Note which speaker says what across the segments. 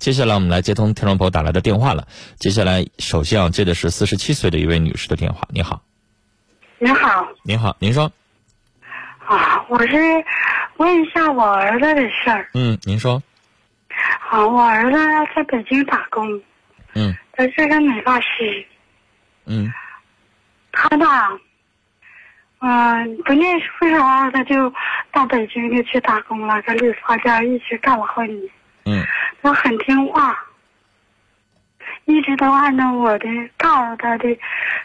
Speaker 1: 接下来我们来接通听众朋友打来的电话了。接下来首先要接的是四十七岁的一位女士的电话。你好，
Speaker 2: 您好，
Speaker 1: 您好，您说，
Speaker 2: 啊，我是问一下我儿子的事儿。
Speaker 1: 嗯，您说，
Speaker 2: 啊，我儿子在北京打工，
Speaker 1: 嗯
Speaker 2: 他是个美发师。
Speaker 1: 嗯
Speaker 2: 他吧，嗯、不念书时候他就到北京就去打工了，搁理发店一直干了好几年。
Speaker 1: 嗯
Speaker 2: 他很听话，一直都按照我的告诉他的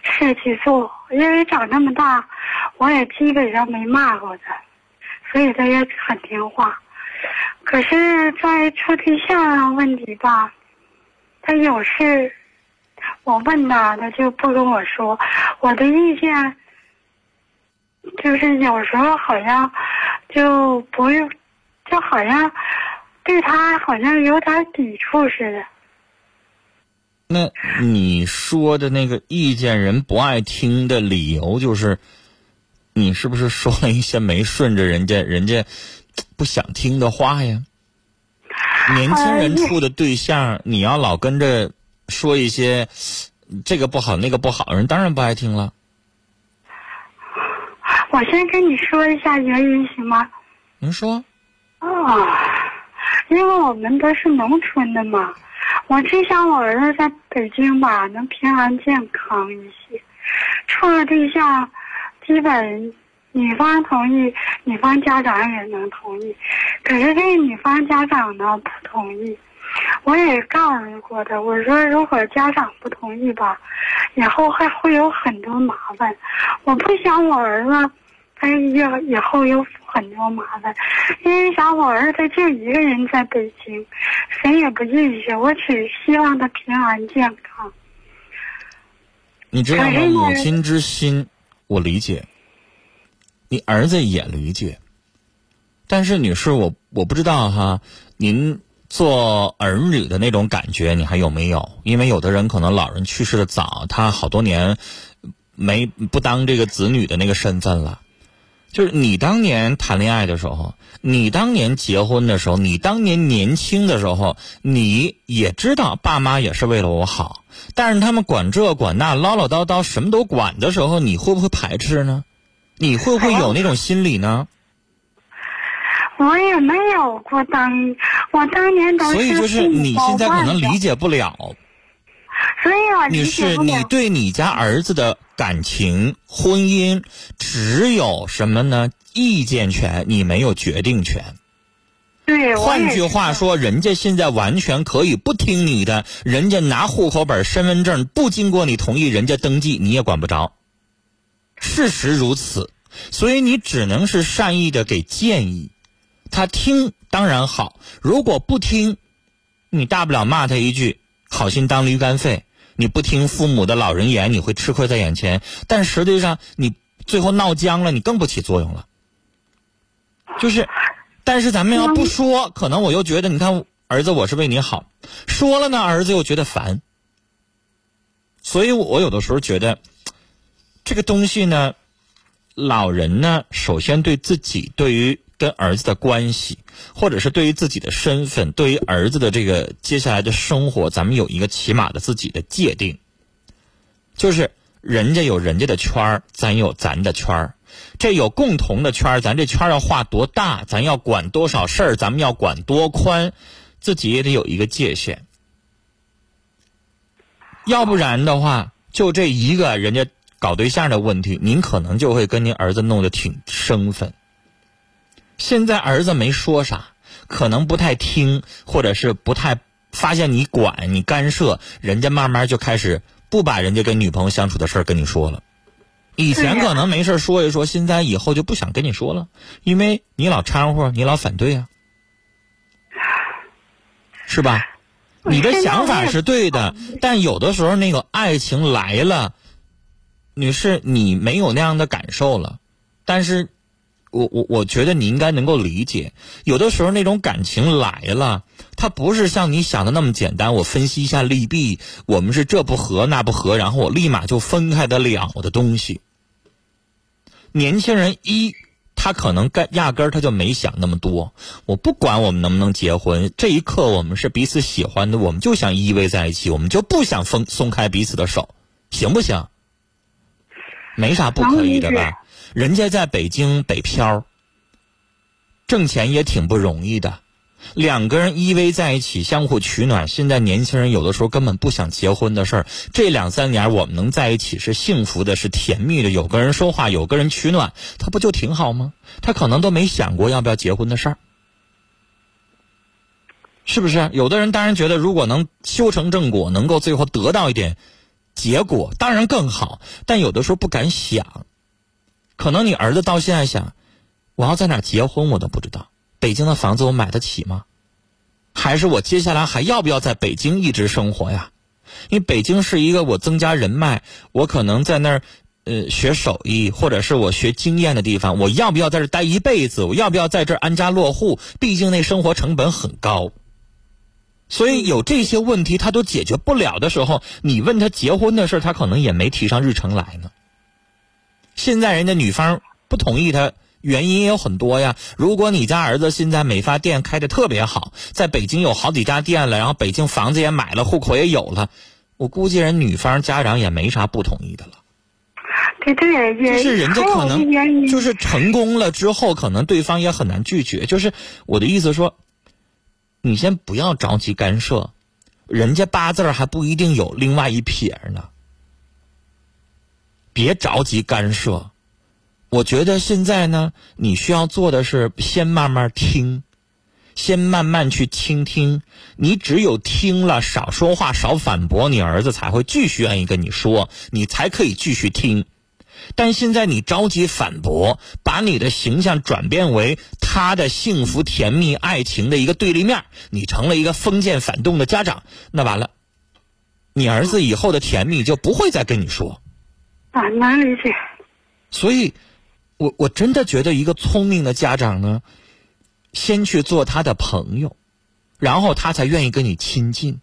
Speaker 2: 事去做。因为长这么大，我也基本上没骂过他，所以他也很听话。可是，在处对象问题吧，他有事，我问他，他就不跟我说。我的意见就是有时候好像就不用，就好像对他好像有点抵触似的。
Speaker 1: 那你说的那个意见人不爱听的理由，就是你是不是说了一些没顺着人家人家不想听的话呀？年轻人处的对象，你要老跟着说一些这个不好那个不好，人当然不爱听了。
Speaker 2: 我先跟你说一下原因行吗？
Speaker 1: 您说，
Speaker 2: 啊、因为我们都是农村的嘛，我只想我儿子在北京吧能平安健康一些。处了对象，基本女方同意，女方家长也能同意，可是这女方家长呢不同意。我也告诉过他，我说如果家长不同意吧，以后还会有很多麻烦。我不想我儿子他以以后有很多麻烦，因为想我儿子就一个人在北京，谁也不认识，我只希望他平安健康。
Speaker 1: 你知道吗？母亲之心，我理解，你儿子也理解。但是女士，我我不知道哈，您做儿女的那种感觉，你还有没有？因为有的人可能老人去世的早，他好多年没不当这个子女的那个身份了。就是你当年谈恋爱的时候，你当年结婚的时候，你当年年轻的时候，你也知道爸妈也是为了我好，但是他们管这管那唠唠叨叨什么都管的时候，你会不会排斥呢？你会不会有那种心理呢？
Speaker 2: 我也没有过当，我当年都是
Speaker 1: 所以就是你现在可能理，
Speaker 2: 解
Speaker 1: 不了，女士，你。对你家儿子的感情、婚姻只有什么呢？意见权，你没有决定权。
Speaker 2: 对，
Speaker 1: 换句话说，人家现在完全可以不听你的，人家拿户口本、身份证不经过你同意，人家登记你也管不着。事实如此，所以你只能是善意的给建议，他听当然好，如果不听，你大不了骂他一句“好心当驴肝肺”，你不听父母的老人言，你会吃亏在眼前，但实际上你最后闹僵了，你更不起作用了。就是，但是咱们要不说，可能我又觉得，你看儿子，我是为你好，说了呢，儿子又觉得烦。所以我我有的时候觉得，这个东西呢，老人呢，首先对自己对于跟儿子的关系，或者是对于自己的身份，对于儿子的这个接下来的生活，咱们有一个起码的自己的界定，就是人家有人家的圈儿，咱有咱的圈儿。这有共同的圈儿，咱这圈儿要画多大，咱要管多少事儿，咱们要管多宽，自己也得有一个界限。要不然的话，就这一个人家搞对象的问题，您可能就会跟您儿子弄得挺生分。现在儿子没说啥，可能不太听，或者是不太发现你管你干涉，人家慢慢就开始不把人家跟女朋友相处的事儿跟你说了。以前可能没事说一说，现在以后就不想跟你说了，因为你老掺和，你老反对啊，是吧？你的想法是对的，但有的时候那个爱情来了，女士，你没有那样的感受了，但是我我我觉得你应该能够理解，有的时候那种感情来了，它不是像你想的那么简单。我分析一下利弊，我们是这不合那不合，然后我立马就分开得了的东西。年轻人一他可能干压根他就没想那么多。我不管我们能不能结婚，这一刻我们是彼此喜欢的，我们就想依偎在一起，我们就不想松松开彼此的手，行不行？没啥不可以的吧？人家在北京北漂，挣钱也挺不容易的。两个人依偎在一起，相互取暖。现在年轻人有的时候根本不想结婚的事儿。这两三年我们能在一起是幸福的，是甜蜜的。有个人说话，有个人取暖，他不就挺好吗？他可能都没想过要不要结婚的事儿，是不是？有的人当然觉得，如果能修成正果，能够最后得到一点结果，当然更好。但有的时候不敢想，可能你儿子到现在想，我要在哪结婚，我都不知道。北京的房子我买得起吗？还是我接下来还要不要在北京一直生活呀？因为北京是一个我增加人脉，我可能在那儿呃学手艺，或者是我学经验的地方。我要不要在这待一辈子？我要不要在这儿安家落户？毕竟那生活成本很高。所以有这些问题他都解决不了的时候，你问他结婚的事他可能也没提上日程来呢。现在人家女方不同意他。原因也有很多呀。如果你家儿子现在美发店开的特别好，在北京有好几家店了，然后北京房子也买了，户口也有了，我估计人女方家长也没啥不同意的了。
Speaker 2: 对对，
Speaker 1: 就是人家可能就是成功了之后，可能对方也很难拒绝。就是我的意思说，你先不要着急干涉，人家八字还不一定有另外一撇呢，别着急干涉。我觉得现在呢，你需要做的是先慢慢听，先慢慢去倾听。你只有听了，少说话，少反驳，你儿子才会继续愿意跟你说，你才可以继续听。但现在你着急反驳，把你的形象转变为他的幸福、甜蜜、爱情的一个对立面，你成了一个封建反动的家长，那完了，你儿子以后的甜蜜就不会再跟你说。
Speaker 2: 啊，难理解。
Speaker 1: 所以。我我真的觉得一个聪明的家长呢，先去做他的朋友，然后他才愿意跟你亲近。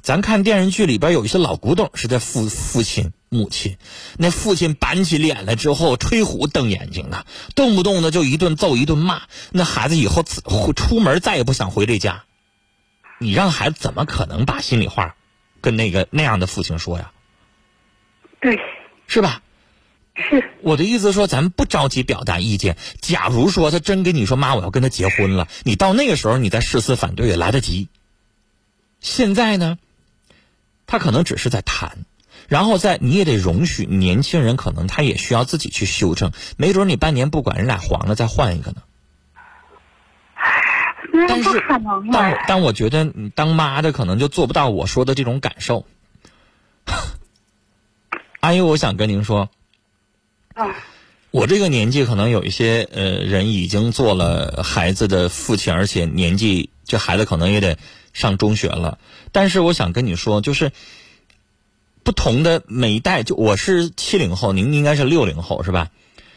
Speaker 1: 咱看电视剧里边有一些老古董是在父父亲母亲，那父亲板起脸来之后，吹虎瞪眼睛的，动不动的就一顿揍一顿骂，那孩子以后出门再也不想回这家。你让孩子怎么可能把心里话跟那个那样的父亲说呀？
Speaker 2: 对，
Speaker 1: 是吧？
Speaker 2: 是
Speaker 1: 我的意思说，咱不着急表达意见。假如说他真跟你说“妈，我要跟他结婚了”，你到那个时候你再誓死反对也来得及。现在呢，他可能只是在谈，然后在你也得容许年轻人，可能他也需要自己去修正。没准你半年不管，人俩黄了再换一个呢。但是，但但我觉得你当妈的可能就做不到我说的这种感受。阿姨，我想跟您说。
Speaker 2: 啊，
Speaker 1: 我这个年纪可能有一些呃人已经做了孩子的父亲，而且年纪这孩子可能也得上中学了。但是我想跟你说，就是不同的每一代，就我是七零后，您应该是六零后是吧？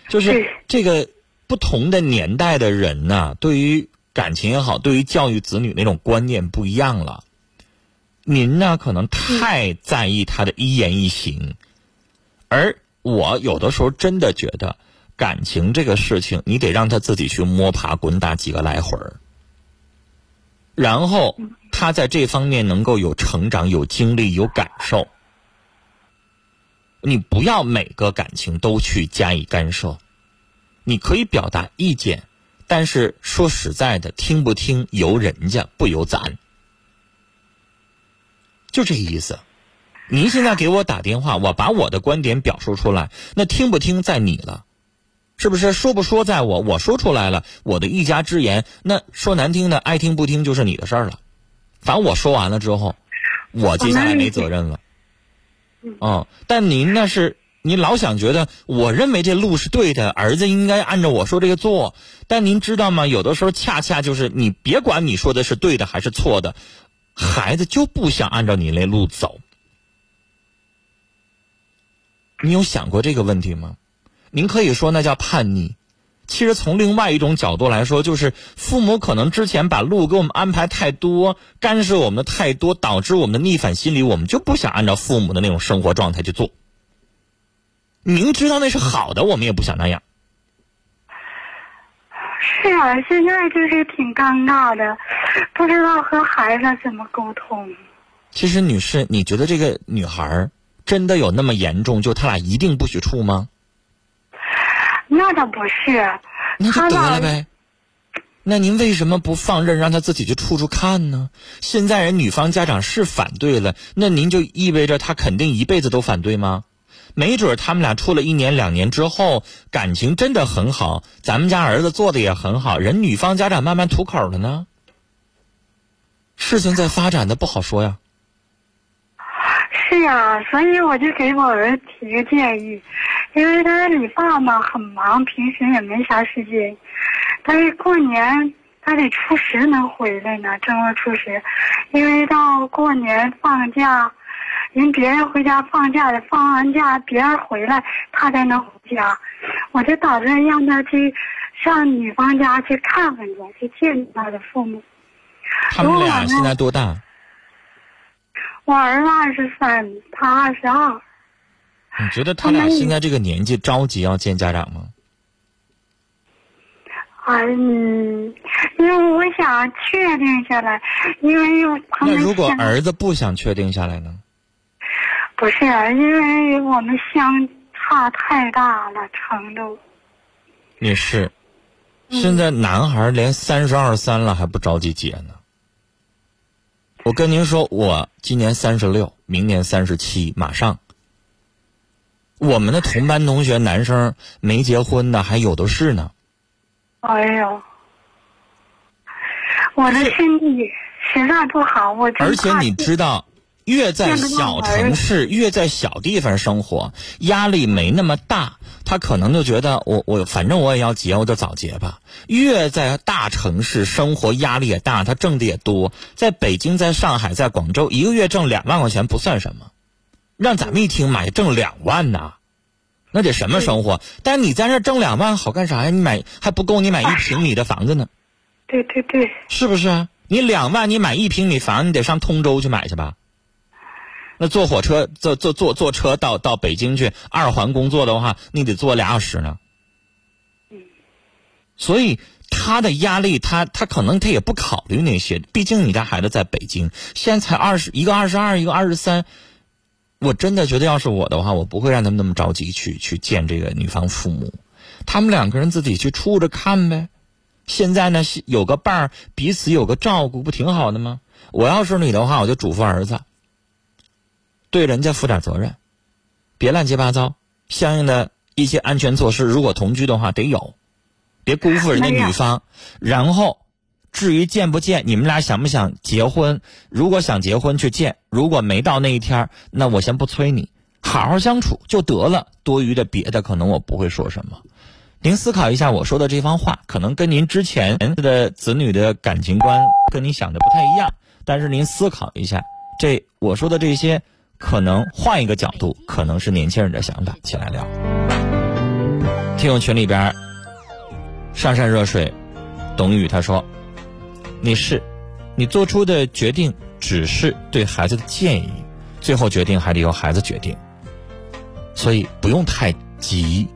Speaker 1: 就是这个不同的年代的人呢，对于感情也好，对于教育子女那种观念不一样了。您呢，可能太在意他的一言一行，而。我有的时候真的觉得，感情这个事情，你得让他自己去摸爬滚打几个来回儿，然后他在这方面能够有成长、有经历、有感受。你不要每个感情都去加以干涉，你可以表达意见，但是说实在的，听不听由人家，不由咱，就这意思。您现在给我打电话，我把我的观点表述出来，那听不听在你了，是不是？说不说在我，我说出来了，我的一家之言，那说难听的，爱听不听就是你的事儿了。反正我说完了之后，我接下来没责任了。嗯，但您那是您老想觉得，我认为这路是对的，儿子应该按照我说这个做。但您知道吗？有的时候恰恰就是你别管你说的是对的还是错的，孩子就不想按照你那路走。你有想过这个问题吗？您可以说那叫叛逆。其实从另外一种角度来说，就是父母可能之前把路给我们安排太多，干涉我们的太多，导致我们的逆反心理，我们就不想按照父母的那种生活状态去做。明知道那是好的，我们也不想那样。
Speaker 2: 是啊，现在就是挺尴尬的，不知道和孩子怎么沟通。
Speaker 1: 其实，女士，你觉得这个女孩真的有那么严重？就他俩一定不许处吗？
Speaker 2: 那倒不是，
Speaker 1: 那就得了呗。那您为什么不放任让他自己去处处看呢？现在人女方家长是反对了，那您就意味着他肯定一辈子都反对吗？没准他们俩处了一年两年之后，感情真的很好，咱们家儿子做的也很好，人女方家长慢慢吐口了呢。事情在发展的不好说呀。
Speaker 2: 是呀，所以我就给我儿子提个建议，因为他理发嘛很忙，平时也没啥时间，但是过年他得初十能回来呢，正月初十，因为到过年放假，人别人回家放假的，放完假别人回来他才能回家，我就打算让他去上女方家去看看去，去见他的父母。
Speaker 1: 他们俩现在多大？
Speaker 2: 我儿子二十三，他二十二。
Speaker 1: 你觉得他俩现在这个年纪着急要见家长吗？
Speaker 2: 嗯，因为我想确定下来，因为
Speaker 1: 那如果儿子不想确定下来呢？
Speaker 2: 不是，因为我们相差太大了程度。
Speaker 1: 也是，现在男孩连三十二三了还不着急结呢。我跟您说，我今年三十六，明年三十七，马上。我们的同班同学男生没结婚的还有的是呢。
Speaker 2: 哎呦，我的身体实在不好，我
Speaker 1: 而且你知道，越在小城市，越在小地方生活，压力没那么大，他可能就觉得我我反正我也要结，我就早结吧。越在大城市生活，压力也大，他挣的也多。在北京、在上海、在广州，一个月挣两万块钱不算什么，让咱们一听，妈呀，挣两万呐！那得什么生活？但你在那挣两万好干啥呀？你买还不够你买一平米的房子呢。
Speaker 2: 对对对，
Speaker 1: 是不是啊？你两万，你买一平米房，你得上通州去买去吧？那坐火车，坐坐坐坐车到到北京去二环工作的话，你得坐俩小时呢。所以他的压力，他他可能他也不考虑那些，毕竟你家孩子在北京，现在才二十一个二十二，一个二十三。我真的觉得，要是我的话，我不会让他们那么着急去去见这个女方父母，他们两个人自己去处着看呗。现在呢，有个伴儿，彼此有个照顾，不挺好的吗？我要是你的话，我就嘱咐儿子，对人家负点责任，别乱七八糟。相应的一些安全措施，如果同居的话得有，别辜负人家女方。然后，至于见不见，你们俩想不想结婚？如果想结婚去见，如果没到那一天，那我先不催你，好好相处就得了。多余的别的，可能我不会说什么。您思考一下我说的这番话，可能跟您之前的子女的感情观跟你想的不太一样，但是您思考一下，这我说的这些，可能换一个角度，可能是年轻人的想法。起来聊，听友群里边，上善若水，董宇他说：“你是，你做出的决定只是对孩子的建议，最后决定还得由孩子决定，所以不用太急。”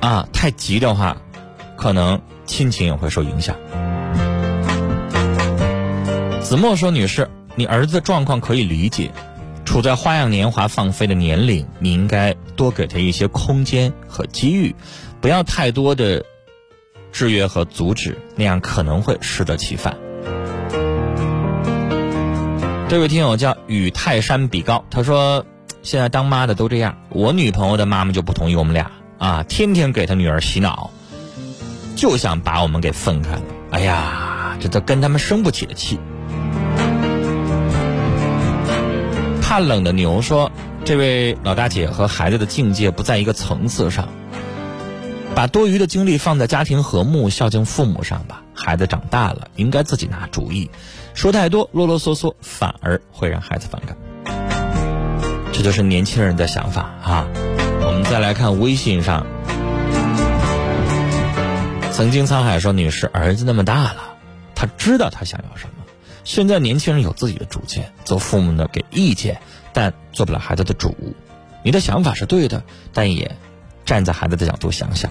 Speaker 1: 啊，太急的话，可能亲情也会受影响。子墨说：“女士，你儿子状况可以理解，处在花样年华放飞的年龄，你应该多给他一些空间和机遇，不要太多的制约和阻止，那样可能会适得其反。”这位听友叫与泰山比高，他说：“现在当妈的都这样，我女朋友的妈妈就不同意我们俩啊，天天给他女儿洗脑，就想把我们给分开了。哎呀，这都跟他们生不起的气。”怕冷的牛说：“这位老大姐和孩子的境界不在一个层次上，把多余的精力放在家庭和睦、孝敬父母上吧。孩子长大了，应该自己拿主意。说太多、啰啰嗦嗦，反而会让孩子反感。这就是年轻人的想法啊！我们再来看微信上，曾经沧海说：“女士，儿子那么大了，他知道他想要什么。现在年轻人有自己的主见，做父母的给意见，但做不了孩子的主。你的想法是对的，但也站在孩子的角度想想。”